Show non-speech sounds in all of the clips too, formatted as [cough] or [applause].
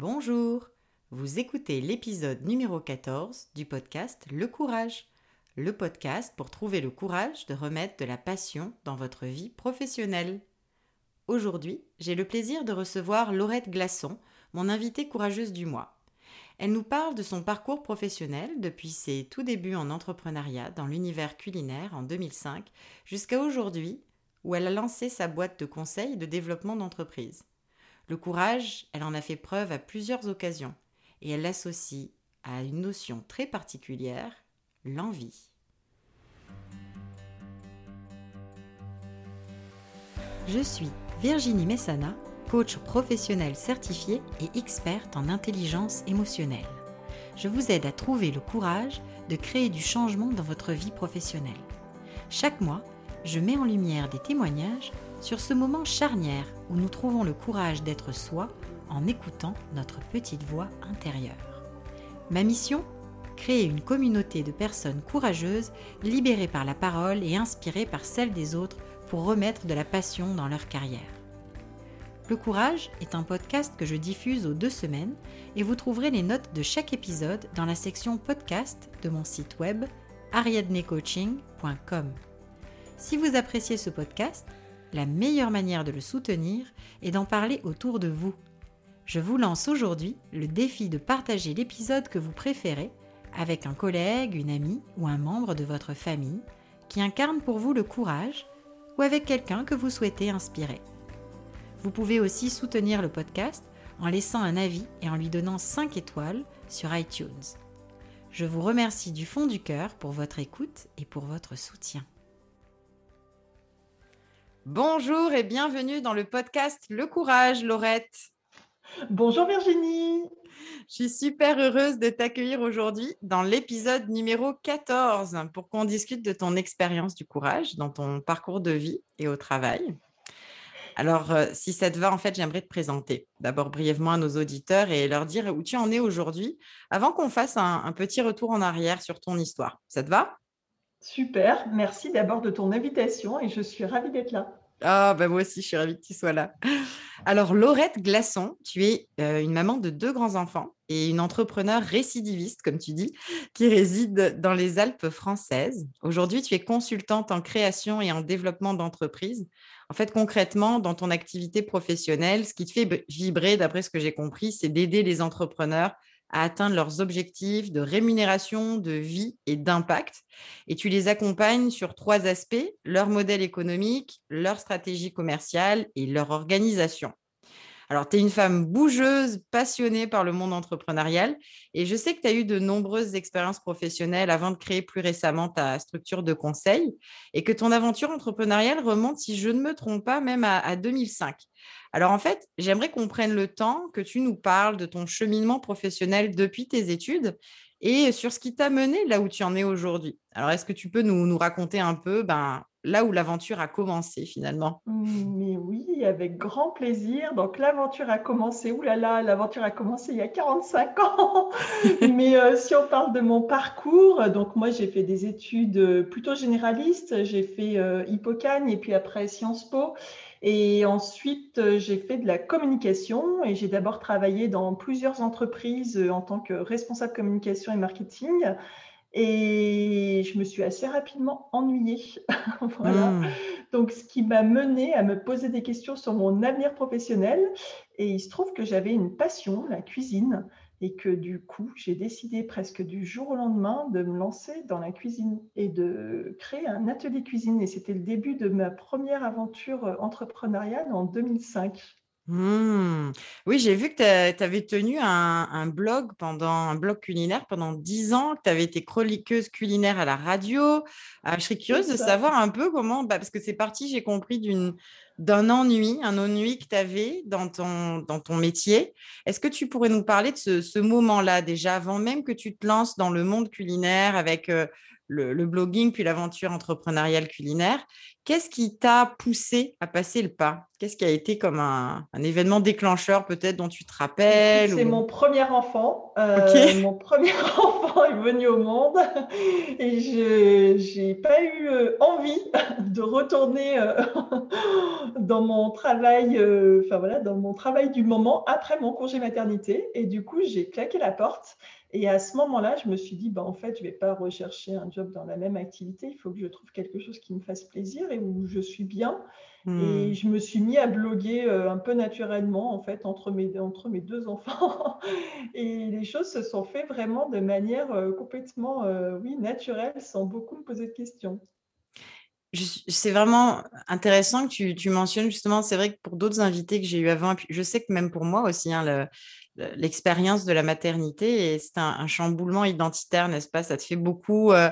Bonjour, vous écoutez l'épisode numéro 14 du podcast Le Courage, le podcast pour trouver le courage de remettre de la passion dans votre vie professionnelle. Aujourd'hui, j'ai le plaisir de recevoir Laurette Glaçon, mon invitée courageuse du mois. Elle nous parle de son parcours professionnel depuis ses tout débuts en entrepreneuriat dans l'univers culinaire en 2005 jusqu'à aujourd'hui où elle a lancé sa boîte de conseils de développement d'entreprise. Le courage, elle en a fait preuve à plusieurs occasions et elle l'associe à une notion très particulière, l'envie. Je suis Virginie Messana, coach professionnel certifié et experte en intelligence émotionnelle. Je vous aide à trouver le courage de créer du changement dans votre vie professionnelle. Chaque mois, je mets en lumière des témoignages sur ce moment charnière où nous trouvons le courage d'être soi en écoutant notre petite voix intérieure. Ma mission Créer une communauté de personnes courageuses, libérées par la parole et inspirées par celle des autres pour remettre de la passion dans leur carrière. Le Courage est un podcast que je diffuse aux deux semaines et vous trouverez les notes de chaque épisode dans la section podcast de mon site web ariadnecoaching.com. Si vous appréciez ce podcast, la meilleure manière de le soutenir est d'en parler autour de vous. Je vous lance aujourd'hui le défi de partager l'épisode que vous préférez avec un collègue, une amie ou un membre de votre famille qui incarne pour vous le courage ou avec quelqu'un que vous souhaitez inspirer. Vous pouvez aussi soutenir le podcast en laissant un avis et en lui donnant 5 étoiles sur iTunes. Je vous remercie du fond du cœur pour votre écoute et pour votre soutien. Bonjour et bienvenue dans le podcast Le Courage, Laurette. Bonjour Virginie. Je suis super heureuse de t'accueillir aujourd'hui dans l'épisode numéro 14 pour qu'on discute de ton expérience du courage dans ton parcours de vie et au travail. Alors, euh, si ça te va, en fait, j'aimerais te présenter d'abord brièvement à nos auditeurs et leur dire où tu en es aujourd'hui avant qu'on fasse un, un petit retour en arrière sur ton histoire. Ça te va? Super, merci d'abord de ton invitation et je suis ravie d'être là. Ah, ben moi aussi, je suis ravie que tu sois là. Alors, Laurette Glaçon, tu es euh, une maman de deux grands-enfants et une entrepreneur récidiviste, comme tu dis, qui réside dans les Alpes françaises. Aujourd'hui, tu es consultante en création et en développement d'entreprise. En fait, concrètement, dans ton activité professionnelle, ce qui te fait vibrer, d'après ce que j'ai compris, c'est d'aider les entrepreneurs à atteindre leurs objectifs de rémunération, de vie et d'impact. Et tu les accompagnes sur trois aspects, leur modèle économique, leur stratégie commerciale et leur organisation. Alors, tu es une femme bougeuse, passionnée par le monde entrepreneurial et je sais que tu as eu de nombreuses expériences professionnelles avant de créer plus récemment ta structure de conseil et que ton aventure entrepreneuriale remonte, si je ne me trompe pas, même à, à 2005. Alors en fait, j'aimerais qu'on prenne le temps que tu nous parles de ton cheminement professionnel depuis tes études et sur ce qui t'a mené là où tu en es aujourd'hui. Alors est-ce que tu peux nous, nous raconter un peu ben, là où l'aventure a commencé finalement. Mmh, mais oui, avec grand plaisir. Donc l'aventure a commencé, oulala, l'aventure a commencé il y a 45 ans. [laughs] Mais euh, si on parle de mon parcours, donc moi j'ai fait des études euh, plutôt généralistes. J'ai fait euh, Hippocane et puis après Sciences Po. Et ensuite, j'ai fait de la communication et j'ai d'abord travaillé dans plusieurs entreprises en tant que responsable communication et marketing. Et je me suis assez rapidement ennuyée. [laughs] voilà. Mmh. Donc, ce qui m'a menée à me poser des questions sur mon avenir professionnel. Et il se trouve que j'avais une passion, la cuisine, et que du coup, j'ai décidé presque du jour au lendemain de me lancer dans la cuisine et de créer un atelier cuisine. Et c'était le début de ma première aventure entrepreneuriale en 2005. Mmh. Oui, j'ai vu que tu avais tenu un, blog pendant un blog culinaire pendant dix ans, que tu avais été chroniqueuse culinaire à la radio. Ah, je serais curieuse de savoir un peu comment, bah, parce que c'est parti, j'ai compris, d'une, d'un ennui, un ennui que tu avais dans ton, dans ton métier. Est-ce que tu pourrais nous parler de ce, moment-là déjà, avant même que tu te lances dans le monde culinaire avec euh, le, blogging, puis l'aventure entrepreneuriale culinaire. Qu'est-ce qui t'a poussé à passer le pas? Qu'est-ce qui a été comme un, événement déclencheur peut-être dont tu te rappelles C'est mon premier enfant. Euh, [laughs] mon premier [laughs] enfant est venu au monde et je n'ai pas eu euh, envie [laughs] de retourner euh, dans mon travail, enfin voilà, dans mon travail du moment après mon congé maternité. Et du coup, j'ai claqué la porte et à ce moment-là, je me suis dit, bah, en fait, je ne vais pas rechercher un job dans la même activité. Il faut que je trouve quelque chose qui me fasse plaisir et où je suis bien. Et hmm. je me suis mis à bloguer euh, un peu naturellement, en fait, entre mes, entre mes deux enfants. [laughs] et les choses se sont faites vraiment de manière euh, complètement, euh, oui, naturelle, sans beaucoup me poser de questions. C'est vraiment intéressant que tu, tu mentionnes justement, c'est vrai que pour d'autres invités que j'ai eu avant, je sais que même pour moi aussi, hein, le, l'expérience de la maternité et c'est un, chamboulement identitaire, n'est-ce pas? Ça te fait beaucoup, euh,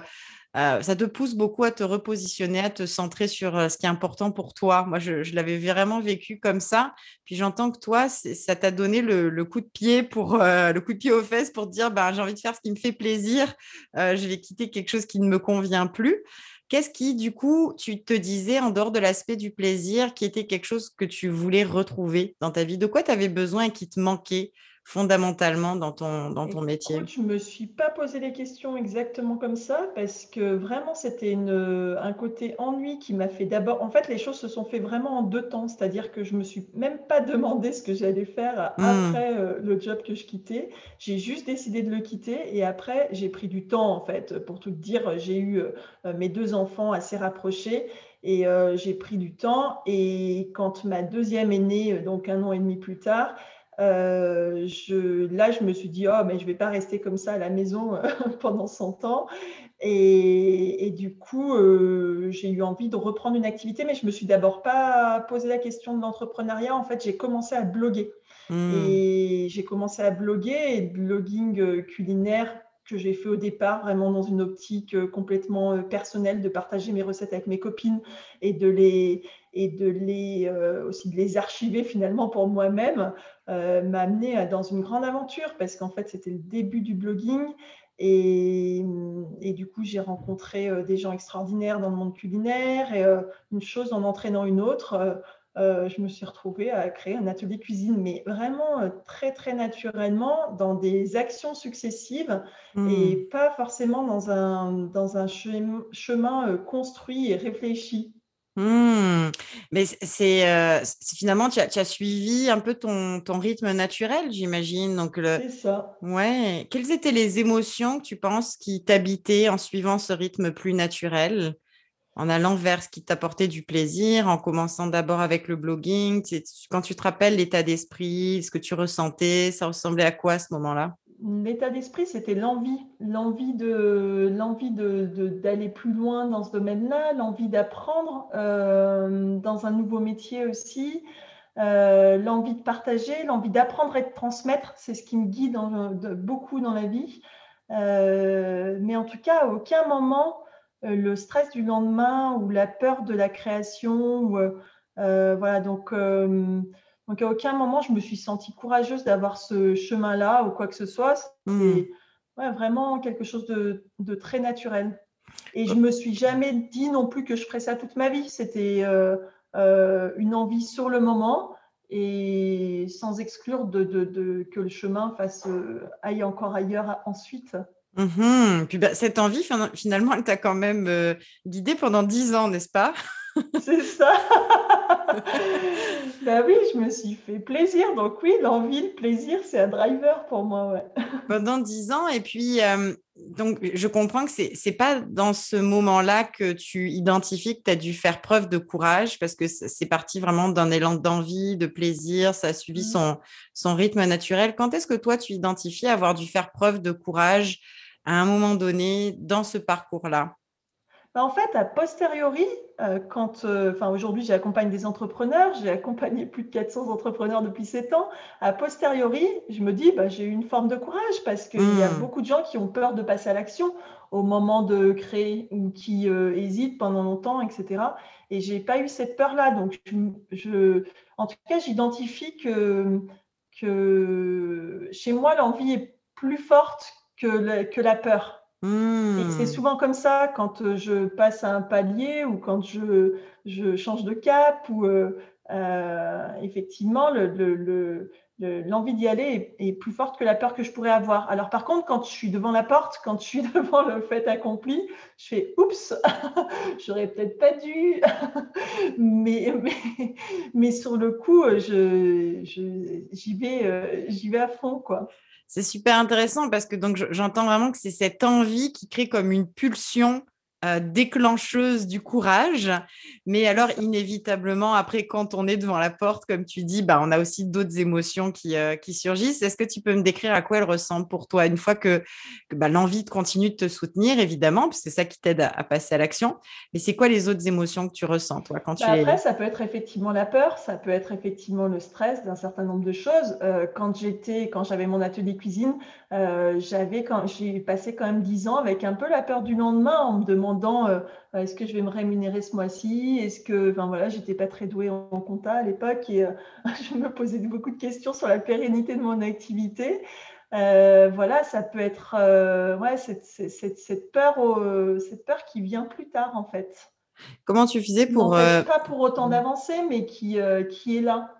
euh, ça te pousse beaucoup à te repositionner, à te centrer sur euh, ce qui est important pour toi. Moi, je, l'avais vraiment vécu comme ça. Puis j'entends que toi, ça t'a donné le, coup de pied pour le coup de pied aux fesses pour dire, ben, j'ai envie de faire ce qui me fait plaisir. je vais quitter quelque chose qui ne me convient plus. Qu'est-ce qui, du coup, tu te disais en dehors de l'aspect du plaisir, qui était quelque chose que tu voulais retrouver dans ta vie? De quoi tu avais besoin et qui te manquait? Fondamentalement dans ton, dans ton métier Je ne me suis pas posé les questions exactement comme ça parce que vraiment c'était un côté ennui qui m'a fait d'abord. En fait, les choses se sont fait vraiment en deux temps, c'est-à-dire que je ne me suis même pas demandé ce que j'allais faire mmh. après euh, le job que je quittais. J'ai juste décidé de le quitter et après j'ai pris du temps en fait. Pour tout dire, j'ai eu euh, mes deux enfants assez rapprochés. Et euh, j'ai pris du temps. Et quand ma deuxième est née, donc un an et demi plus tard, euh, je, là, je me suis dit, oh, mais je ne vais pas rester comme ça à la maison euh, [laughs] pendant 100 ans. Et, du coup, euh, j'ai eu envie de reprendre une activité, mais je ne me suis d'abord pas posé la question de l'entrepreneuriat. En fait, j'ai commencé à bloguer. Hmm. Et j'ai commencé à bloguer et blogging culinaire que j'ai fait au départ, vraiment dans une optique complètement personnelle, de partager mes recettes avec mes copines et de les, et de les, aussi de les archiver finalement pour moi-même. Euh, m'a amené dans une grande aventure parce qu'en fait, c'était le début du blogging. Et, du coup, j'ai rencontré euh, des gens extraordinaires dans le monde culinaire et euh, une chose en entraînant une autre. je me suis retrouvée à créer un atelier cuisine, mais vraiment très, très naturellement, dans des actions successives et mmh. pas forcément dans un, dans un chemin construit et réfléchi. Mmh. Mais c'est finalement, tu as, suivi un peu ton, ton rythme naturel, j'imagine. Donc le... C'est ça. Ouais. Quelles étaient les émotions que tu penses qui t'habitaient en suivant ce rythme plus naturel, en allant vers ce qui t'apportait du plaisir, en commençant d'abord avec le blogging? Quand tu te rappelles l'état d'esprit, ce que tu ressentais, ça ressemblait à quoi à ce moment-là? L'état d'esprit, c'était l'envie, l'envie de, d'aller plus loin dans ce domaine-là, l'envie d'apprendre euh, dans un nouveau métier aussi, euh, l'envie de partager, l'envie d'apprendre et de transmettre. C'est ce qui me guide beaucoup dans la vie. Euh, mais en tout cas, à aucun moment, le stress du lendemain ou la peur de la création, voilà, donc donc, à aucun moment, je me suis sentie courageuse d'avoir ce chemin-là ou quoi que ce soit. C'est hmm. vraiment quelque chose de, très naturel. Et je ne me suis jamais dit non plus que je ferais ça toute ma vie. C'était euh, euh, une envie sur le moment et sans exclure de, que le chemin fasse, euh, aille encore ailleurs ensuite. Mmh Puis bah, cette envie, finalement, elle t'a quand même guidée pendant dix ans, n'est-ce pas? C'est ça. [laughs] [laughs] ben oui, je me suis fait plaisir. Donc oui, l'envie, le plaisir, c'est un driver pour moi. Ouais. [laughs] Pendant dix ans. Et puis, donc, je comprends que ce n'est pas dans ce moment-là que tu identifies que tu as dû faire preuve de courage parce que c'est parti vraiment d'un élan d'envie, de plaisir. Ça a suivi mmh. son, son rythme naturel. Quand est-ce que toi, tu identifies avoir dû faire preuve de courage à un moment donné dans ce parcours-là? bah, en fait, a posteriori, euh, quand, euh, enfin aujourd'hui j'accompagne des entrepreneurs, j'ai accompagné plus de 400 entrepreneurs depuis 7 ans, a posteriori, je me dis, bah, j'ai eu une forme de courage parce qu'il y a mmh. beaucoup de gens qui ont peur de passer à l'action au moment de créer ou qui euh, hésitent pendant longtemps, etc. Et j'ai pas eu cette peur-là. Donc, je, en tout cas, j'identifie que, que chez moi, l'envie est plus forte que, que la peur. Et c'est Mmh. souvent comme ça quand euh, je passe à un palier ou quand je, je change de cap ou euh, euh, effectivement le, le- le- le- l'envie d'y aller est, est plus forte que la peur que je pourrais avoir. Alors par contre, quand je suis devant la porte, quand je suis [laughs] devant le fait accompli, je fais oups, [laughs] j'aurais peut-être pas dû, [laughs] mais, mais, mais sur le coup, je, je- j'y vais, j'y vais à fond quoi. C'est super intéressant parce que donc je- j'entends vraiment que c'est cette envie qui crée comme une pulsion euh, déclencheuse du courage. Mais alors, inévitablement, après, quand on est devant la porte, comme tu dis, bah, on a aussi d'autres émotions qui, euh, qui surgissent. Est-ce que tu peux me décrire à quoi elles ressemblent pour toi une fois que, que, bah, l'envie de continuer de te soutenir, évidemment, parce que c'est ça qui t'aide à, à passer à l'action. Mais c'est quoi les autres émotions que tu ressens, toi, quand Bah tu après, es... ça peut être effectivement la peur, ça peut être effectivement le stress d'un certain nombre de choses. Euh, quand j'étais, quand j'avais mon atelier cuisine, j'avais quand j'ai passé quand même dix ans avec un peu la peur du lendemain en me demandant euh, est-ce que je vais me rémunérer ce mois-ci, est-ce que, enfin voilà, j'étais pas très douée en, en compta à l'époque et euh, [laughs] je me posais beaucoup de questions sur la pérennité de mon activité. Euh, voilà, ça peut être euh, ouais, cette, cette, cette peur, au- cette peur qui vient plus tard en fait Comment tu faisais pour... euh, pas pour autant d'avancer, mais qui, euh, qui est là.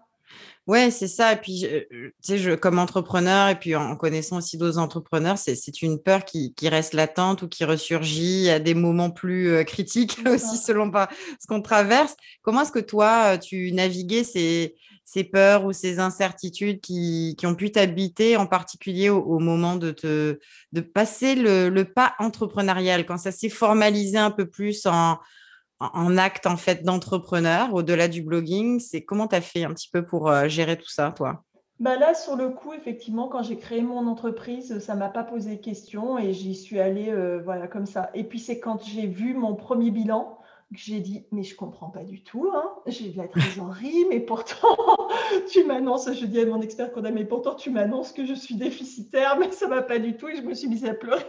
Ouais, c'est ça. Et puis, tu sais, je, comme entrepreneur, et puis en, en connaissant aussi d'autres entrepreneurs, c'est, une peur qui, qui reste latente ou qui ressurgit à des moments plus critiques [laughs] aussi, selon pas ce qu'on traverse. Comment est-ce que toi, tu naviguais ces, ces peurs ou ces incertitudes qui, qui ont pu t'habiter, en particulier au, au moment de, te, de passer le, le pas entrepreneurial, quand ça s'est formalisé un peu plus en en acte en fait d'entrepreneur au-delà du blogging, c'est comment tu as fait un petit peu pour euh, gérer tout ça, toi? Bah là, sur le coup, effectivement, quand j'ai créé mon entreprise, ça m'a pas posé question et j'y suis allée euh, voilà, comme ça. Et puis, c'est quand j'ai vu mon premier bilan j'ai dit, mais je comprends pas du tout, hein. J'ai de la trésorerie, mais pourtant, [laughs] tu m'annonces, je dis à mon expert comptable, mais pourtant, tu m'annonces que je suis déficitaire, mais ça va pas du tout et je me suis mise à pleurer.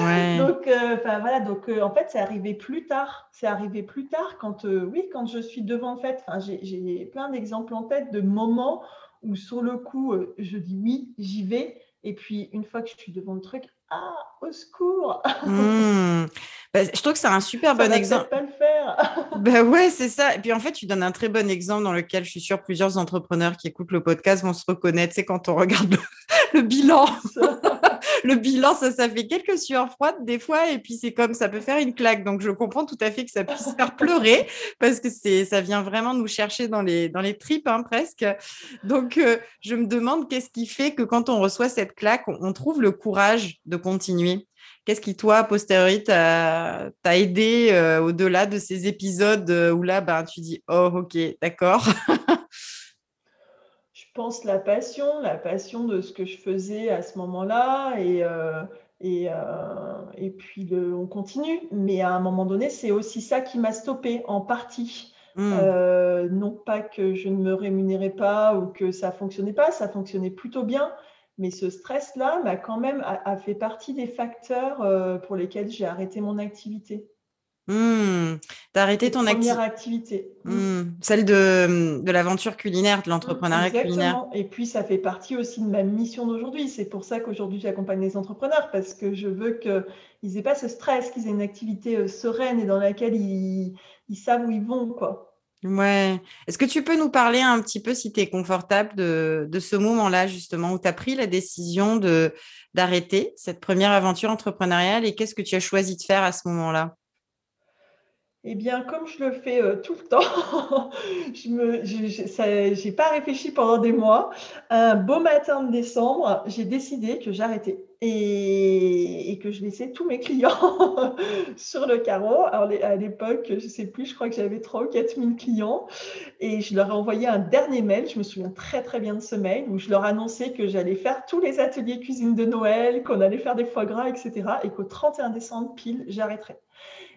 Ouais. Donc, euh, voilà, donc euh, en fait, c'est arrivé plus tard. C'est arrivé plus tard quand, euh, oui, quand je suis devant le fait. J'ai j'ai plein d'exemples en tête de moments où sur le coup, je dis oui, j'y vais. Et puis, une fois que je suis devant le truc, ah, au secours, Hmm. Bah, je trouve que c'est un super ça bon exemple. pas le faire. [laughs] Ben ouais, c'est ça. Et puis en fait, tu donnes un très bon exemple dans lequel je suis sûre plusieurs entrepreneurs qui écoutent le podcast vont se reconnaître. C'est quand on regarde le, [laughs] le bilan. Le bilan, ça, ça fait quelques sueurs froides des fois, et puis c'est comme ça peut faire une claque. Donc je comprends tout à fait que ça puisse [laughs] faire pleurer parce que c'est, ça vient vraiment nous chercher dans les, dans les tripes hein, presque. Donc euh, je me demande qu'est-ce qui fait que quand on reçoit cette claque, on, on trouve le courage de continuer? Qu'est-ce qui, toi, a posteriori, t'a t'a aidé euh, au-delà de ces épisodes euh, où là, ben, tu dis, oh, ok, d'accord. [laughs] Je pense la passion, la passion de ce que je faisais à ce moment-là. Et, euh, et, euh, et puis, le, on continue. Mais à un moment donné, c'est aussi ça qui m'a stoppé en partie. Hmm. Euh, non pas que je ne me rémunérais pas ou que ça fonctionnait pas, ça fonctionnait plutôt bien. Mais ce stress-là m'a quand même a, a fait partie des facteurs pour lesquels j'ai arrêté mon activité. Hmm. T'as arrêté ton activité. première activité. Mm. Hmm. Celle de, de l'aventure culinaire, de l'entrepreneuriat culinaire. Et puis, ça fait partie aussi de ma mission d'aujourd'hui. C'est pour ça qu'aujourd'hui, j'accompagne les entrepreneurs parce que je veux qu'ils n'aient pas ce stress, qu'ils aient une activité euh, sereine et dans laquelle ils, ils savent où ils vont, quoi. Ouais. Est-ce que tu peux nous parler un petit peu, si tu es confortable, de, de ce moment-là, justement, où tu as pris la décision de, d'arrêter cette première aventure entrepreneuriale et qu'est-ce que tu as choisi de faire à ce moment-là? Eh bien, comme je le fais euh, tout le temps, [laughs] je j'ai pas réfléchi pendant des mois. Un beau matin de décembre, j'ai décidé que j'arrêtais et, que je laissais tous mes clients [laughs] sur le carreau. Alors, à l'époque, je sais plus, je crois que j'avais 3 ou 4 000 clients et je leur ai envoyé un dernier mail. Je me souviens très très bien de ce mail où je leur annonçais que j'allais faire tous les ateliers cuisine de Noël, qu'on allait faire des foie gras, etc. et qu'au 31 décembre pile, j'arrêterais.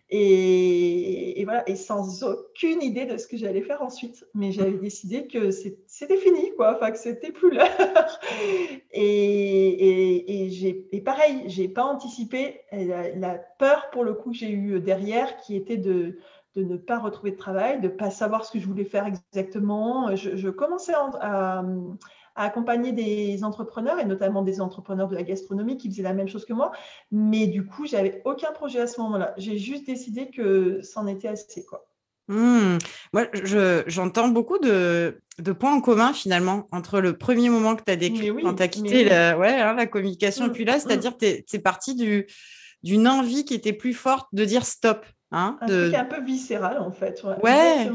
Et, et voilà, et sans aucune idée de ce que j'allais faire ensuite. Mais j'avais [laughs] décidé que c'était fini, quoi, enfin que c'était plus l'heure. [laughs] Et, et, et pareil, j'ai pas anticipé la, la peur pour le coup que j'ai eu derrière, qui était de, de ne pas retrouver de travail, de pas savoir ce que je voulais faire exactement. Je, je commençais à, à, à accompagner des entrepreneurs et notamment des entrepreneurs de la gastronomie qui faisaient la même chose que moi. Mais du coup, j'avais aucun projet à ce moment-là. J'ai juste décidé que c'en était assez. Quoi. Mmh. Moi, j'entends beaucoup de, points en commun finalement entre le premier moment que tu as décrit quand tu as quitté la, ouais, hein, la communication, mmh, puis là, c'est-à-dire que tu es, parti d'une envie qui était plus forte de dire stop. Hein, un truc un peu viscéral en fait. Ouais. Ouais,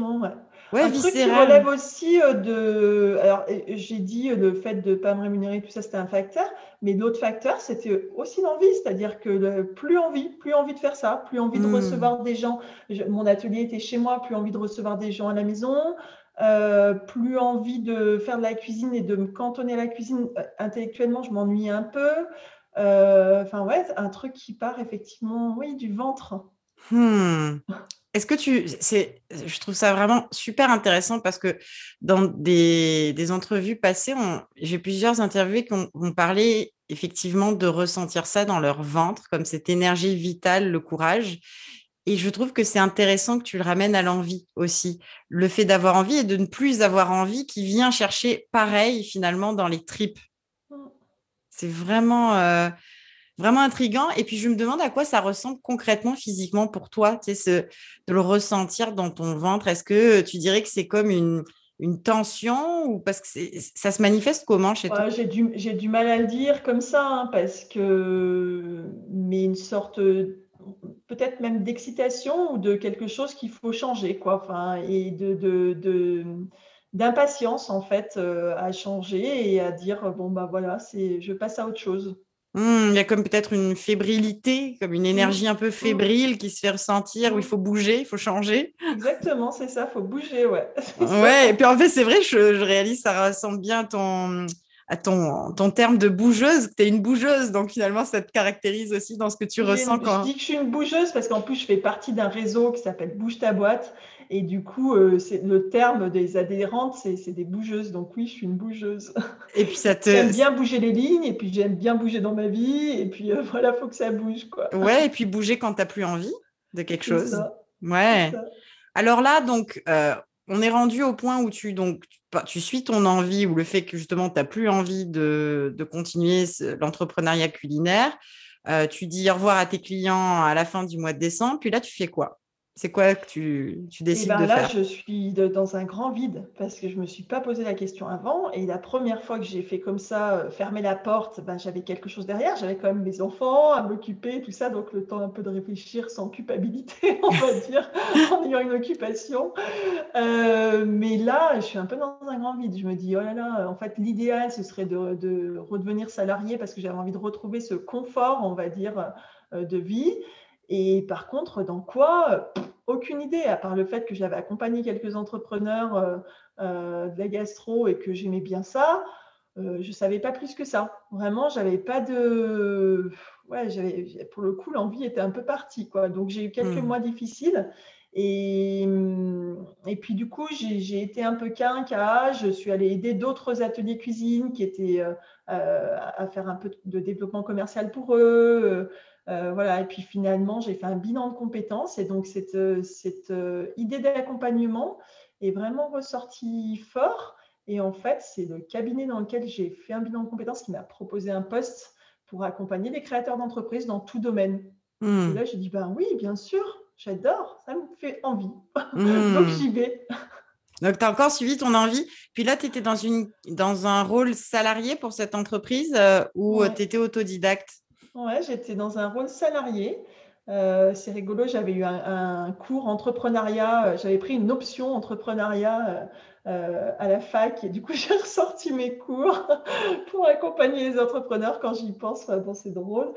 un truc qui relève aussi euh, de. Alors, j'ai dit euh, le fait de ne pas me rémunérer, tout ça, c'était un facteur. Mais l'autre facteur, c'était aussi l'envie. C'est-à-dire que plus envie, plus envie de faire ça, plus envie de hmm. recevoir des gens. mon atelier était chez moi, plus envie de recevoir des gens à la maison. Euh, plus envie de faire de la cuisine et de me cantonner à la cuisine intellectuellement, je m'ennuie un peu. Enfin, ouais, un truc qui part effectivement, oui, du ventre. Hmm. Est-ce que tu. C'est, je trouve ça vraiment super intéressant parce que dans des, entrevues passées, j'ai plusieurs interviewés qui ont, parlé effectivement de ressentir ça dans leur ventre, comme cette énergie vitale, le courage. Et je trouve que c'est intéressant que tu le ramènes à l'envie aussi. Le fait d'avoir envie et de ne plus avoir envie qui vient chercher pareil finalement dans les tripes. Mmh. C'est vraiment. Euh, vraiment intriguant. Et puis, je me demande à quoi ça ressemble concrètement, physiquement pour toi, tu sais, de le ressentir dans ton ventre. Est-ce que tu dirais que c'est comme une, tension ou parce que ça se manifeste comment chez toi? J'ai du, mal à le dire comme ça, hein, parce que, mais une sorte peut-être même d'excitation ou de quelque chose qu'il faut changer, quoi. Et de, d'impatience en fait euh, à changer et à dire bon bah voilà c'est je passe à autre chose Mmh, il y a comme peut-être une fébrilité, comme une mmh. énergie un peu mmh. fébrile qui se fait ressentir, où il faut bouger, il faut changer. Exactement, c'est ça, il faut bouger, ouais. [laughs] ouais, et puis en fait, c'est vrai, je, je, réalise, ça ressemble bien à ton, à ton, ton terme de bougeuse, que tu es une bougeuse, donc finalement, ça te caractérise aussi dans ce que tu ressens. quand... Je dis que je suis une bougeuse parce qu'en plus, je fais partie d'un réseau qui s'appelle Bouge ta boîte et du coup, euh, c'est le terme des adhérentes, c'est des bougeuses. Donc oui, je suis une bougeuse. Et puis ça te... J'aime bien bouger les lignes, et puis j'aime bien bouger dans ma vie, et puis euh, [laughs] voilà, faut que ça bouge, quoi. Ouais, et puis bouger quand tu n'as plus envie de quelque chose. Ça. Ouais. Alors là, donc, euh, on est rendu au point où tu, donc, tu suis ton envie ou le fait que justement, tu n'as plus envie de, de continuer l'entrepreneuriat culinaire. tu dis au revoir à tes clients à la fin du mois de décembre. Puis là, tu fais quoi? C'est quoi que tu, tu décides ben de là, faire? Je suis dans un grand vide parce que je ne me suis pas posé la question avant. Et la première fois que j'ai fait comme ça, euh, fermer la porte, ben, j'avais quelque chose derrière. J'avais quand même mes enfants à m'occuper, tout ça. Donc le temps un peu de réfléchir sans culpabilité, [laughs] on va dire, [laughs] en ayant une occupation. Euh, mais là, je suis un peu dans un grand vide. Je me dis, oh là là, en fait, l'idéal, ce serait de, de redevenir salarié parce que j'avais envie de retrouver ce confort, on va dire, euh, de vie. Et par contre, dans quoi Aucune idée, à part le fait que j'avais accompagné quelques entrepreneurs euh, euh, de la gastro et que j'aimais bien ça. Euh, je ne savais pas plus que ça. Vraiment, j'avais pas de. Ouais, j'avais, pour le coup, l'envie était un peu partie. Quoi. Donc, j'ai eu quelques mmh. mois difficiles. Et, et puis, du coup, j'ai, été un peu quinca. Je suis allée aider d'autres ateliers cuisine qui étaient à faire un peu de développement commercial pour eux. Euh, voilà, et puis finalement, j'ai fait un bilan de compétences et donc cette, euh, cette euh, idée d'accompagnement est vraiment ressortie fort. Et en fait, c'est le cabinet dans lequel j'ai fait un bilan de compétences qui m'a proposé un poste pour accompagner les créateurs d'entreprises dans tout domaine. Et hmm. là, j'ai dit, ben oui, bien sûr, j'adore, ça me fait envie. [laughs] donc hmm. j'y vais. Donc, tu as encore suivi ton envie. Puis là, tu étais dans, une, dans un rôle salarié pour cette entreprise ou tu étais autodidacte Ouais, j'étais dans un rôle salarié. Euh, c'est rigolo, j'avais eu un, cours entrepreneuriat, euh, j'avais pris une option entrepreneuriat euh, à la fac et du coup [laughs] j'ai ressorti mes cours [laughs] pour accompagner les entrepreneurs quand j'y pense. bon, c'est drôle.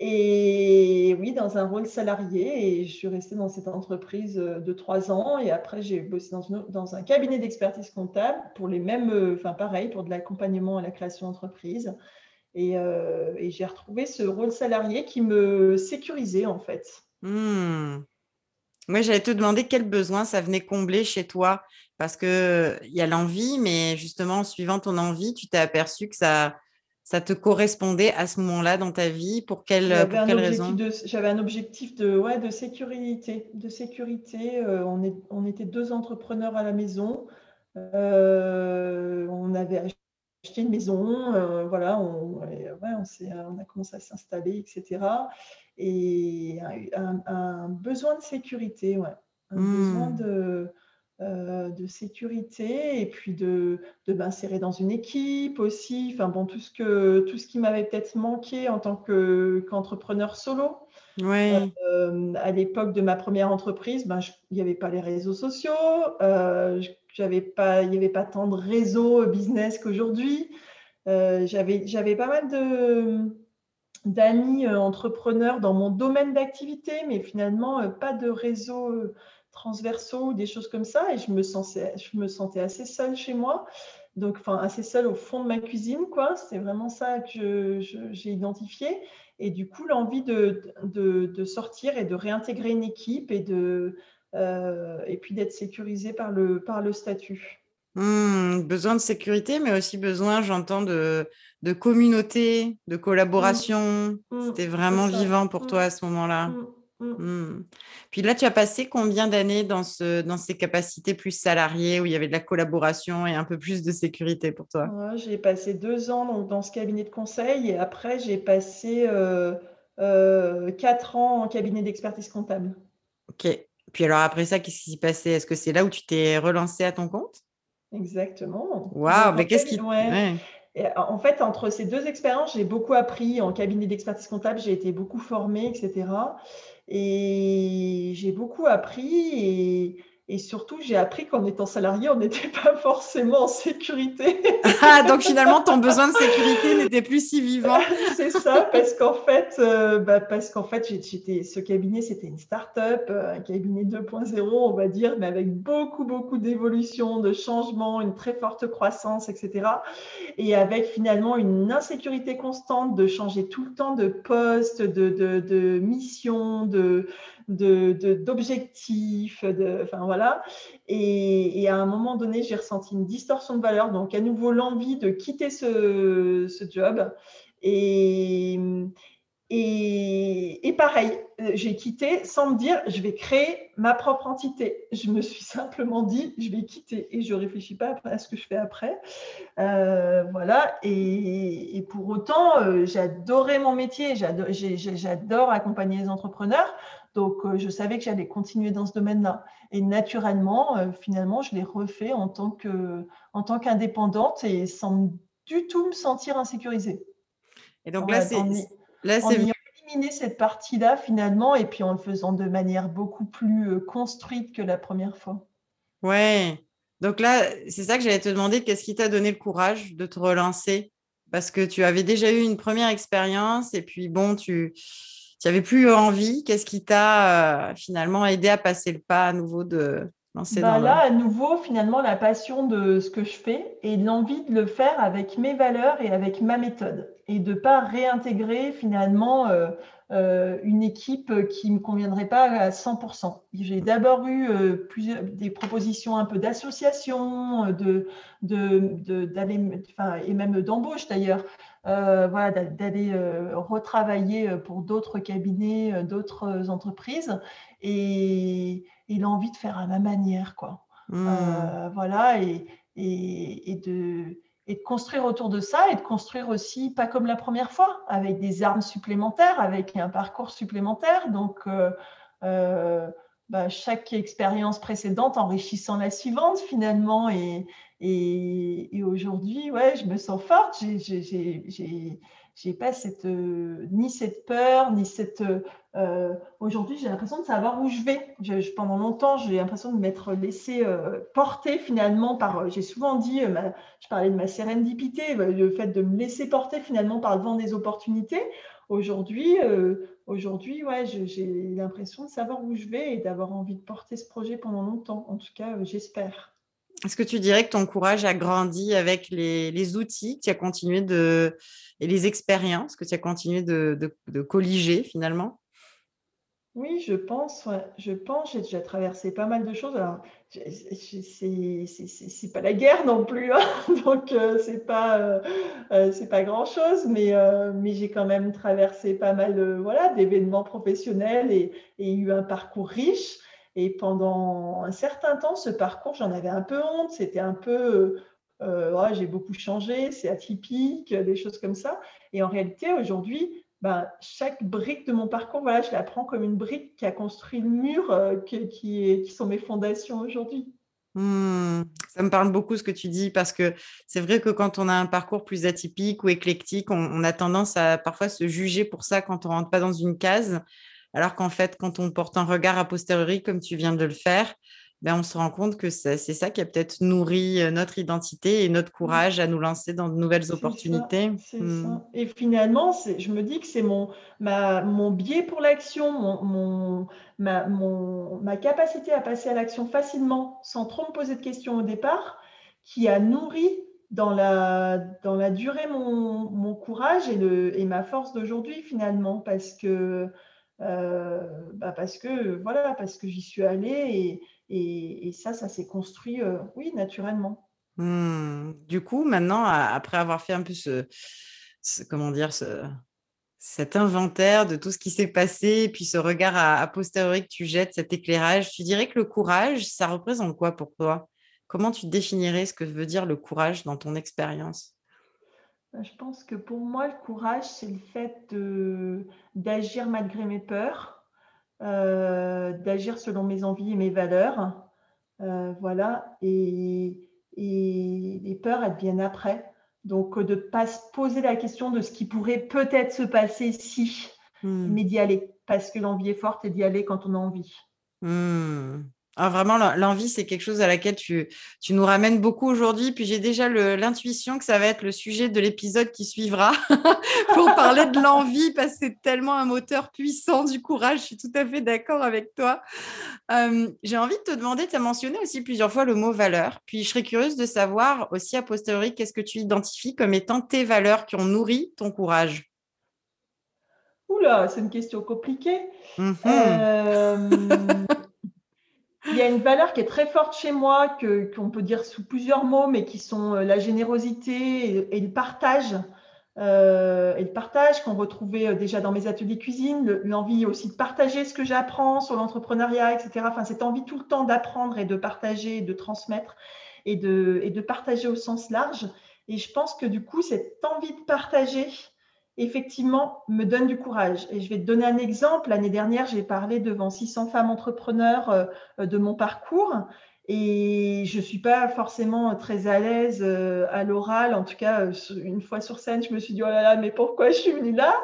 Et oui, dans un rôle salarié et je suis restée dans cette entreprise de trois ans et après j'ai bossé dans, dans un cabinet d'expertise comptable pour les mêmes, enfin pareil, pour de l'accompagnement à la création d'entreprise. Euh, et, j'ai retrouvé ce rôle salarié qui me sécurisait en fait. Mmh. Moi, j'allais te demander quel besoin ça venait combler chez toi. Parce qu'il y a l'envie, mais justement, en suivant ton envie, tu t'es aperçu que ça, ça te correspondait à ce moment-là dans ta vie. Pour quelle, pour quelle raison? J'avais un objectif de, ouais, de sécurité. De sécurité. Euh, on, est, on était deux entrepreneurs à la maison. Euh, on avait acheté une maison, voilà, on, on, a commencé à s'installer, etc. Et un, besoin de sécurité, ouais. un besoin mmh. de, de sécurité et puis de, de m'insérer dans une équipe aussi. Enfin bon, tout ce, que, tout ce qui m'avait peut-être manqué en tant qu'entrepreneur solo. Ouais. à l'époque de ma première entreprise, ben, il n'y avait pas les réseaux sociaux, j'avais pas, il n'y avait pas tant de réseaux business qu'aujourd'hui. j'avais, j'avais pas mal de, d'amis entrepreneurs dans mon domaine d'activité, mais finalement pas de réseau transversaux ou des choses comme ça. Et je me, sentais, je me sentais assez seule chez moi. Donc, enfin, assez seule au fond de ma cuisine, quoi. C'est vraiment ça que j'ai identifié. Et du coup, l'envie de, de, sortir et de réintégrer une équipe et, de, euh, et puis d'être sécurisé par le, par le statut. Mmh, besoin de sécurité, mais aussi besoin, j'entends, de, de communauté, de collaboration. Mmh. C'était vraiment vivant pour toi à ce moment-là. Puis là, tu as passé combien d'années dans, ce, dans ces capacités plus salariées où il y avait de la collaboration et un peu plus de sécurité pour toi? J'ai passé deux ans donc, dans ce cabinet de conseil et après, j'ai passé euh, euh, quatre ans en cabinet d'expertise comptable. Ok. Puis alors après ça, qu'est-ce qui s'est passé? Est-ce que c'est là où tu t'es relancé à ton compte? Exactement. Waouh, mais qu'est-ce qui... Ouais. En fait, entre ces deux expériences, j'ai beaucoup appris en cabinet d'expertise comptable, j'ai été beaucoup formée, etc. Et j'ai beaucoup appris et, et surtout, j'ai appris qu'en étant salarié, on n'était [laughs] pas forcément en sécurité. [laughs] Ah, donc finalement, ton besoin de sécurité [laughs] n'était plus si vivant. c'est ça, parce qu'en fait, euh, bah, parce qu'en fait, j'étais, ce cabinet, c'était une start-up, euh, un cabinet 2.0, on va dire, mais avec beaucoup, beaucoup d'évolution, de changements, une très forte croissance, etc. Et avec finalement une insécurité constante de changer tout le temps de poste, de, de, de mission, de d'objectifs, de, enfin voilà. Et, à un moment donné, j'ai ressenti une distorsion de valeur, donc à nouveau l'envie de quitter ce, ce job. Et, et, pareil, j'ai quitté sans me dire, je vais créer ma propre entité. Je me suis simplement dit, je vais quitter et je ne réfléchis pas à ce que je fais après. Euh, voilà. Et, pour autant, euh, j'adorais mon métier, j'adore accompagner les entrepreneurs. Donc, euh, je savais que j'allais continuer dans ce domaine-là. Et naturellement, euh, finalement, je l'ai refait en tant que, en tant qu'indépendante et sans du tout me sentir insécurisée. Et donc là, c'est là, c'est éliminé cette partie-là finalement, et puis en le faisant de manière beaucoup plus euh, construite que la première fois. Ouais. Donc là, c'est ça que j'allais te demander. Qu'est-ce qui t'a donné le courage de te relancer? Parce que tu avais déjà eu une première expérience, et puis bon, tu tu n'avais plus envie. Qu'est-ce qui t'a euh, finalement aidé à passer le pas à nouveau de lancer bah Là, à nouveau, finalement, la passion de ce que je fais et l'envie de le faire avec mes valeurs et avec ma méthode et de ne pas réintégrer finalement euh, euh, une équipe qui ne me conviendrait pas à 100%. J'ai d'abord eu plusieurs, des propositions un peu d'association, de, de, et même d'embauche d'ailleurs, euh, voilà, d'aller euh, retravailler euh, pour d'autres cabinets, d'autres entreprises, et, l'envie de faire à ma manière, quoi. Mmh. voilà, et, et, de, et de construire autour de ça, et de construire aussi, pas comme la première fois, avec des armes supplémentaires, avec un parcours supplémentaire. Donc, bah, chaque expérience précédente enrichissant la suivante finalement. Et, et, aujourd'hui, ouais, je me sens forte. J'ai pas cette, euh, ni cette peur, ni cette. Euh, aujourd'hui, j'ai l'impression de savoir où je vais. pendant longtemps, j'ai l'impression de m'être laissée euh, porter finalement par. J'ai souvent dit, je parlais de ma sérendipité, le fait de me laisser porter finalement par le vent des opportunités. Aujourd'hui, aujourd'hui, ouais, j'ai l'impression de savoir où je vais et d'avoir envie de porter ce projet pendant longtemps. En tout cas, j'espère. Est-ce que tu dirais que ton courage a grandi avec les, outils que tu continué de, et les expériences que tu as continué de, de, colliger finalement? Oui, je pense, je pense, j'ai déjà traversé pas mal de choses. Alors, c'est pas la guerre non plus, hein, [laughs] donc euh, c'est pas, euh, euh, c'est pas grand chose, mais, mais j'ai quand même traversé pas mal voilà, d'événements professionnels et, eu un parcours riche. Et pendant un certain temps, ce parcours, j'en avais un peu honte. C'était un peu, j'ai beaucoup changé, c'est atypique, des choses comme ça. Et en réalité, aujourd'hui, ben, chaque brique de mon parcours, voilà, je la prends comme une brique qui a construit le mur qui, qui sont mes fondations aujourd'hui. Mmh. ça me parle beaucoup ce que tu dis parce que c'est vrai que quand on a un parcours plus atypique ou éclectique, on, a tendance à parfois se juger pour ça quand on rentre pas dans une case, alors qu'en fait, quand on porte un regard a posteriori comme tu viens de le faire, ben, on se rend compte que c'est ça qui a peut-être nourri euh, notre identité et notre mmh. courage à nous lancer dans de nouvelles opportunités. Mmh. Et finalement, je me dis que c'est mon, mon biais pour l'action, mon, ma, ma capacité à passer à l'action facilement, sans trop me poser de questions au départ, qui a nourri dans la, dans la durée mon, mon courage et, le, et ma force d'aujourd'hui finalement, parce que, bah parce que voilà, parce que j'y suis allée et et, ça, ça s'est construit, euh, oui, naturellement. Mmh. Du coup, maintenant, après avoir fait un peu ce, comment dire, cet inventaire de tout ce qui s'est passé, puis ce regard à, posteriori que tu jettes, cet éclairage, tu dirais que le courage, ça représente quoi pour toi? Comment tu définirais ce que veut dire le courage dans ton expérience? Je pense que pour moi, le courage, c'est le fait d'agir malgré mes peurs, euh, d'agir selon mes envies et mes valeurs. Euh, voilà. Et, les peurs, elles viennent après. Donc, de ne pas se poser la question de ce qui pourrait peut-être se passer si, hmm. mais d'y aller. Parce que l'envie est forte et d'y aller quand on a envie. Hmm. Ah, vraiment, l'envie, c'est quelque chose à laquelle tu, tu nous ramènes beaucoup aujourd'hui. Puis j'ai déjà l'intuition que ça va être le sujet de l'épisode qui suivra [laughs] pour parler de l'envie, parce que c'est tellement un moteur puissant du courage. Je suis tout à fait d'accord avec toi. j'ai envie de te demander, tu as mentionné aussi plusieurs fois le mot valeur. Puis je serais curieuse de savoir aussi a posteriori, qu'est-ce que tu identifies comme étant tes valeurs qui ont nourri ton courage? Oula, c'est une question compliquée. Mmh euh, il y a une valeur qui est très forte chez moi, que, qu'on peut dire sous plusieurs mots, mais qui sont euh, la générosité et, le partage. Euh, et le partage qu'on retrouvait euh, déjà dans mes ateliers cuisine, l'envie aussi de partager ce que j'apprends sur l'entrepreneuriat, etc. Enfin, cette envie tout le temps d'apprendre et de partager, de transmettre et de, et de partager au sens large. Et je pense que du coup, cette envie de partager, effectivement, me donne du courage. Et je vais te donner un exemple. L'année dernière, j'ai parlé devant 600 femmes entrepreneurs euh, de mon parcours. Et je ne suis pas forcément très à l'aise euh, à l'oral. En tout cas, euh, une fois sur scène, je me suis dit, oh là là, mais pourquoi je suis venue là?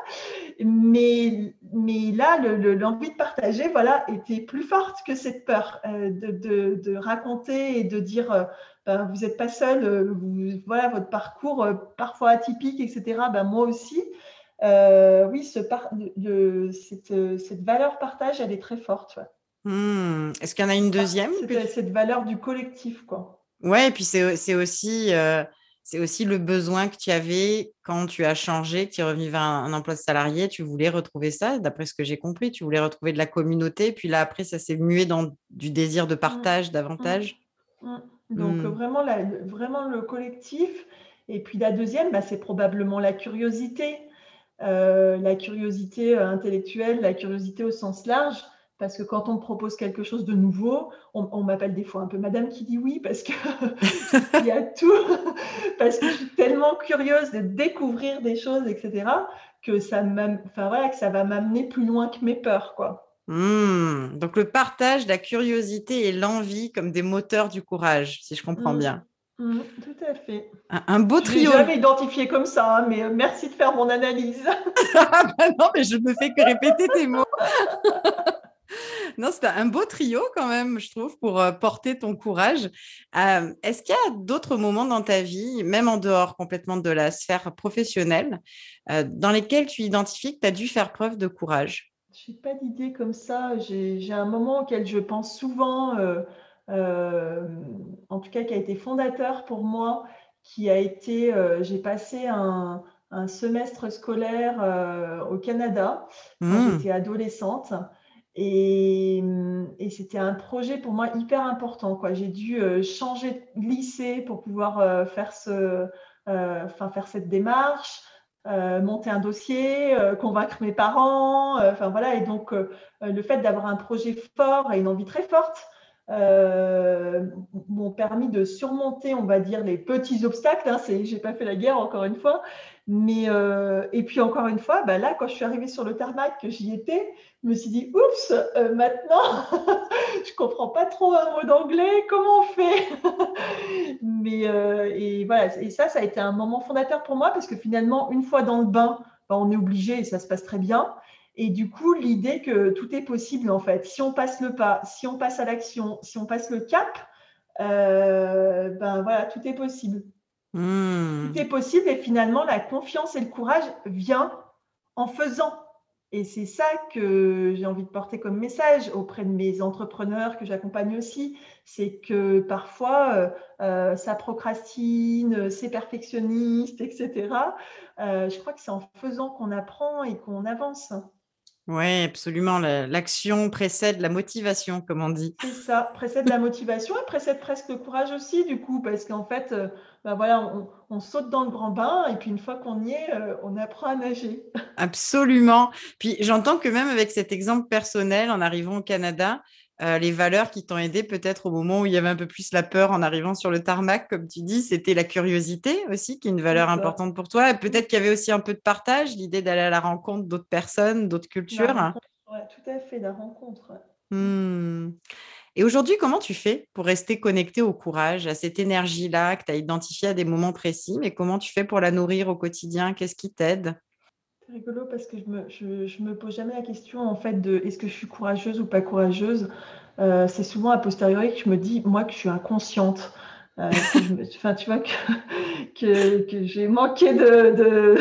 Mais, mais là, l'envie de partager voilà, était plus forte que cette peur de, de, de, raconter et de dire, ben, vous n'êtes pas seul, voilà, votre parcours parfois atypique, etc. Ben, moi aussi. Euh, oui, ce cette, valeur partage, elle est très forte. Mmh. Est-ce qu'il y en a une deuxième Cette valeur du collectif, quoi. Ouais, et puis c'est aussi, euh, c'est aussi le besoin que tu avais quand tu as changé, que tu es revenu vers un, emploi de salarié, tu voulais retrouver ça, d'après ce que j'ai compris, tu voulais retrouver de la communauté, puis là après, ça s'est mué dans du désir de mmh. partage davantage. Mmh. Donc vraiment, vraiment le collectif. Et puis la deuxième, bah, c'est probablement la curiosité. Euh, la curiosité euh, intellectuelle, la curiosité au sens large, parce que quand on me propose quelque chose de nouveau, on, m'appelle des fois un peu madame qui dit oui, parce que [laughs] il y a tout, parce que je suis tellement curieuse de découvrir des choses, etc., que ça, enfin, voilà, que ça va m'amener plus loin que mes peurs. Quoi. Mmh. donc le partage, la curiosité et l'envie comme des moteurs du courage, si je comprends mmh. bien. Mmh, tout à fait. Un, beau trio. Je jamais identifié comme ça, hein, mais euh, merci de faire mon analyse. [laughs] Ah bah non, mais je ne fais que répéter tes mots. [laughs] non, c'est un beau trio quand même, je trouve, pour euh, porter ton courage. Euh, est-ce qu'il y a d'autres moments dans ta vie, même en dehors complètement de la sphère professionnelle, dans lesquels tu identifies que tu as dû faire preuve de courage? Je n'ai pas d'idée comme ça. J'ai un moment auquel je pense souvent. Euh, en tout cas qui a été fondateur pour moi, qui a été, euh, j'ai passé un, semestre scolaire euh, au Canada quand mmh. j'étais adolescente. Et, c'était un projet pour moi hyper important. J'ai dû changer de lycée pour pouvoir faire, ce, enfin, faire cette démarche, monter un dossier, convaincre mes parents. Enfin voilà. Et donc le fait d'avoir un projet fort et une envie très forte m'ont permis de surmonter, on va dire, les petits obstacles. Hein, je n'ai pas fait la guerre, encore une fois. Mais, et puis, encore une fois, bah là, quand je suis arrivée sur le tarmac, que j'y étais, je me suis dit, oups, maintenant, [laughs] je ne comprends pas trop un mot d'anglais, comment on fait? [laughs] Mais, et voilà, et ça, ça a été un moment fondateur pour moi, parce que finalement, une fois dans le bain, bah, on est obligé et ça se passe très bien. Et du coup, l'idée que tout est possible, en fait, si on passe le pas, si on passe à l'action, si on passe le cap, euh, ben voilà, tout est possible. Hmm. Tout est possible et finalement, la confiance et le courage vient en faisant. Et c'est ça que j'ai envie de porter comme message auprès de mes entrepreneurs que j'accompagne aussi, c'est que parfois euh, euh, ça procrastine, c'est perfectionniste, etc. je crois que c'est en faisant qu'on apprend et qu'on avance. Oui, absolument. L'action précède la motivation, comme on dit. C'est ça, précède la motivation et précède presque le courage aussi, du coup, parce qu'en fait, euh, bah voilà, on, saute dans le grand bain et puis une fois qu'on y est, euh, on apprend à nager. Absolument. Puis j'entends que même avec cet exemple personnel, en arrivant au Canada, euh, les valeurs qui t'ont aidé peut-être au moment où il y avait un peu plus la peur en arrivant sur le tarmac, comme tu dis, c'était la curiosité aussi, qui est une valeur importante pour toi. Peut-être qu'il y avait aussi un peu de partage, l'idée d'aller à la rencontre d'autres personnes, d'autres cultures. Oui, tout à fait, la rencontre. Mmh. Et aujourd'hui, comment tu fais pour rester connecté au courage, à cette énergie-là que tu as identifiée à des moments précis, mais comment tu fais pour la nourrir au quotidien? Qu'est-ce qui t'aide? Rigolo parce que je me, je, me pose jamais la question en fait de est-ce que je suis courageuse ou pas courageuse. Euh, c'est souvent a posteriori que je me dis moi que je suis inconsciente. Euh, enfin, tu vois [laughs] que, que, j'ai manqué de,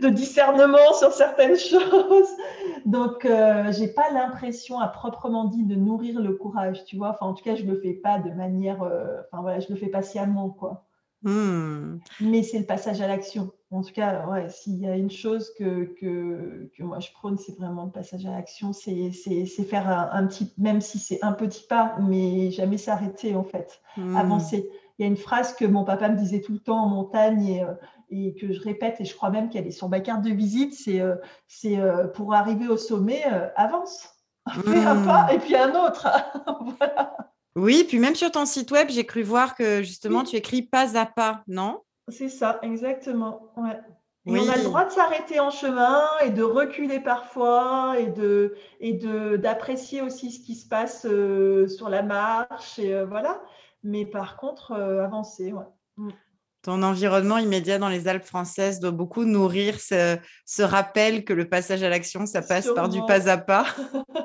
[laughs] de, discernement sur certaines choses. Donc, euh, j'ai pas l'impression à proprement dit de nourrir le courage, tu vois. Enfin, en tout cas, je le fais pas de manière, euh, enfin voilà, je le fais patiemment, quoi. Hmm. Mais c'est le passage à l'action. En tout cas, ouais, s'il y a une chose que, que, que moi je prône, c'est vraiment le passage à l'action. C'est faire un, petit, même si c'est un petit pas, mais jamais s'arrêter en fait, hmm. avancer. Il y a une phrase que mon papa me disait tout le temps en montagne et, euh, et que je répète, et je crois même qu'elle est sur ma carte de visite, c'est euh, euh, pour arriver au sommet, avance. [laughs] Fais un hmm. pas et puis un autre. [laughs] voilà. Oui, puis même sur ton site web, j'ai cru voir que justement tu écris pas à pas, non? C'est ça, exactement. Ouais. Et on a le droit de s'arrêter en chemin et de reculer parfois et de et de d'apprécier aussi ce qui se passe euh, sur la marche et euh, voilà. Mais par contre, euh, avancer. Ouais. Mm. Ton environnement immédiat dans les Alpes françaises doit beaucoup nourrir ce, ce rappel que le passage à l'action, ça passe par du pas à pas.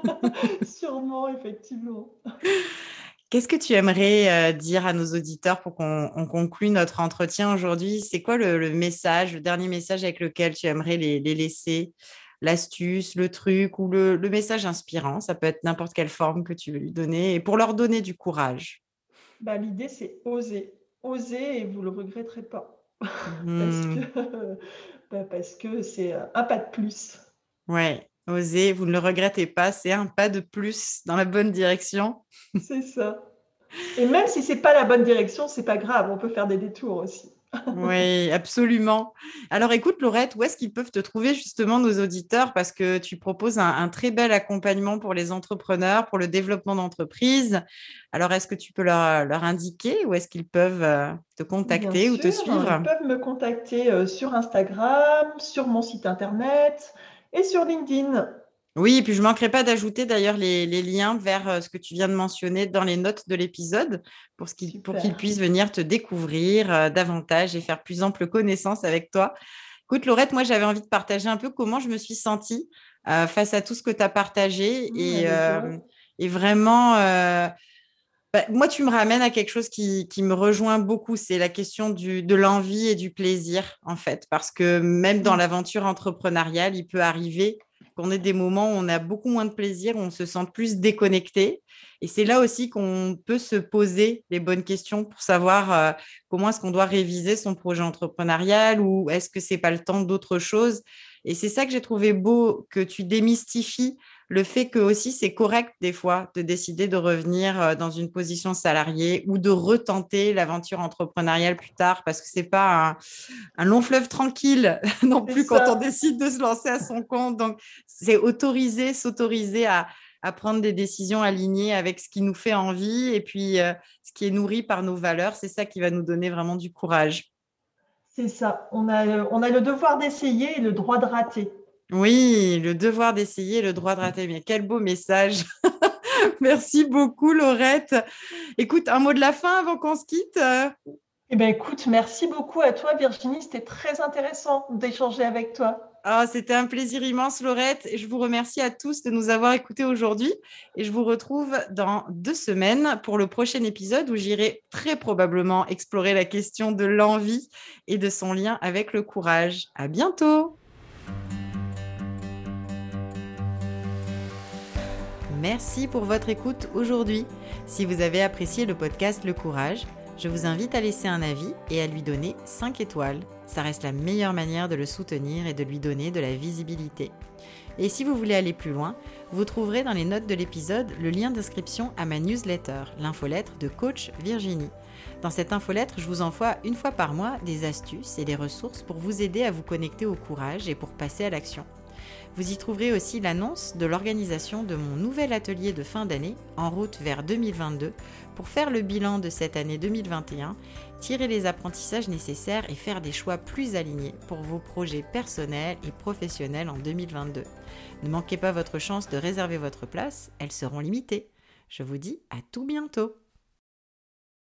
[laughs] Sûrement, effectivement. [laughs] Qu'est-ce que tu aimerais euh, dire à nos auditeurs pour qu'on conclue notre entretien aujourd'hui? C'est quoi le, message, le dernier message avec lequel tu aimerais les, laisser? L'astuce, le truc ou le, message inspirant? Ça peut être n'importe quelle forme que tu veux lui donner et pour leur donner du courage. Bah, L'idée, c'est oser. Oser et vous ne le regretterez pas. [laughs] Mmh. [laughs] Bah, parce que c'est un pas de plus. Ouais, Osez, vous ne le regrettez pas, c'est un pas de plus dans la bonne direction. C'est ça. Et même si c'est pas la bonne direction, c'est pas grave, on peut faire des détours aussi. [laughs] oui, absolument. Alors écoute, Laurette, où est-ce qu'ils peuvent te trouver justement nos auditeurs? Parce que tu proposes un, très bel accompagnement pour les entrepreneurs, pour le développement d'entreprise. Alors est-ce que tu peux leur, indiquer où est-ce qu'ils peuvent euh, te contacter ou te suivre? Ils peuvent me contacter euh, sur Instagram, sur mon site internet, et sur LinkedIn. Oui, et puis je ne manquerai pas d'ajouter d'ailleurs les, liens vers euh, ce que tu viens de mentionner dans les notes de l'épisode pour, qu'ils puissent venir te découvrir euh, davantage et faire plus ample connaissance avec toi. Écoute, Laurette, moi j'avais envie de partager un peu comment je me suis sentie euh, face à tout ce que tu as partagé. Mmh, et, vraiment, bah, moi, tu me ramènes à quelque chose qui, me rejoint beaucoup, c'est la question de l'envie et du plaisir, en fait, parce que même dans mmh. l'aventure entrepreneuriale, il peut arriver qu'on ait des moments où on a beaucoup moins de plaisir, où on se sent plus déconnecté. Et c'est là aussi qu'on peut se poser les bonnes questions pour savoir euh, comment est-ce qu'on doit réviser son projet entrepreneurial ou est-ce que c'est pas le temps d'autre chose. Et c'est ça que j'ai trouvé beau que tu démystifies le fait que aussi c'est correct des fois de décider de revenir euh, dans une position salariée ou de retenter l'aventure entrepreneuriale plus tard parce que c'est pas un, long fleuve tranquille [laughs] non plus quand on décide de se lancer à son compte. Donc c'est autoriser, s'autoriser à, à prendre des décisions alignées avec ce qui nous fait envie et puis euh, ce qui est nourri par nos valeurs. C'est ça qui va nous donner vraiment du courage. C'est ça. On a, on a le devoir d'essayer et le droit de rater. Oui, le devoir d'essayer, le droit de rater. Mais quel beau message. [laughs] Merci beaucoup, Laurette. Écoute, un mot de la fin avant qu'on se quitte Eh bien, écoute, merci beaucoup à toi, Virginie. C'était très intéressant d'échanger avec toi. Ah, c'était un plaisir immense, Laurette. Et je vous remercie à tous de nous avoir écoutés aujourd'hui. Et je vous retrouve dans deux semaines pour le prochain épisode où j'irai très probablement explorer la question de l'envie et de son lien avec le courage. À bientôt! Merci pour votre écoute aujourd'hui. Si vous avez apprécié le podcast Le Courage, je vous invite à laisser un avis et à lui donner 5 étoiles. Ça reste la meilleure manière de le soutenir et de lui donner de la visibilité. Et si vous voulez aller plus loin, vous trouverez dans les notes de l'épisode le lien d'inscription à ma newsletter, l'infolettre de coach Virginie. Dans cette infolettre, je vous envoie une fois par mois des astuces et des ressources pour vous aider à vous connecter au courage et pour passer à l'action. Vous y trouverez aussi l'annonce de l'organisation de mon nouvel atelier de fin d'année en route vers 2022 pour faire le bilan de cette année 2021, tirer les apprentissages nécessaires et faire des choix plus alignés pour vos projets personnels et professionnels en 2022. Ne manquez pas votre chance de réserver votre place, elles seront limitées. Je vous dis à tout bientôt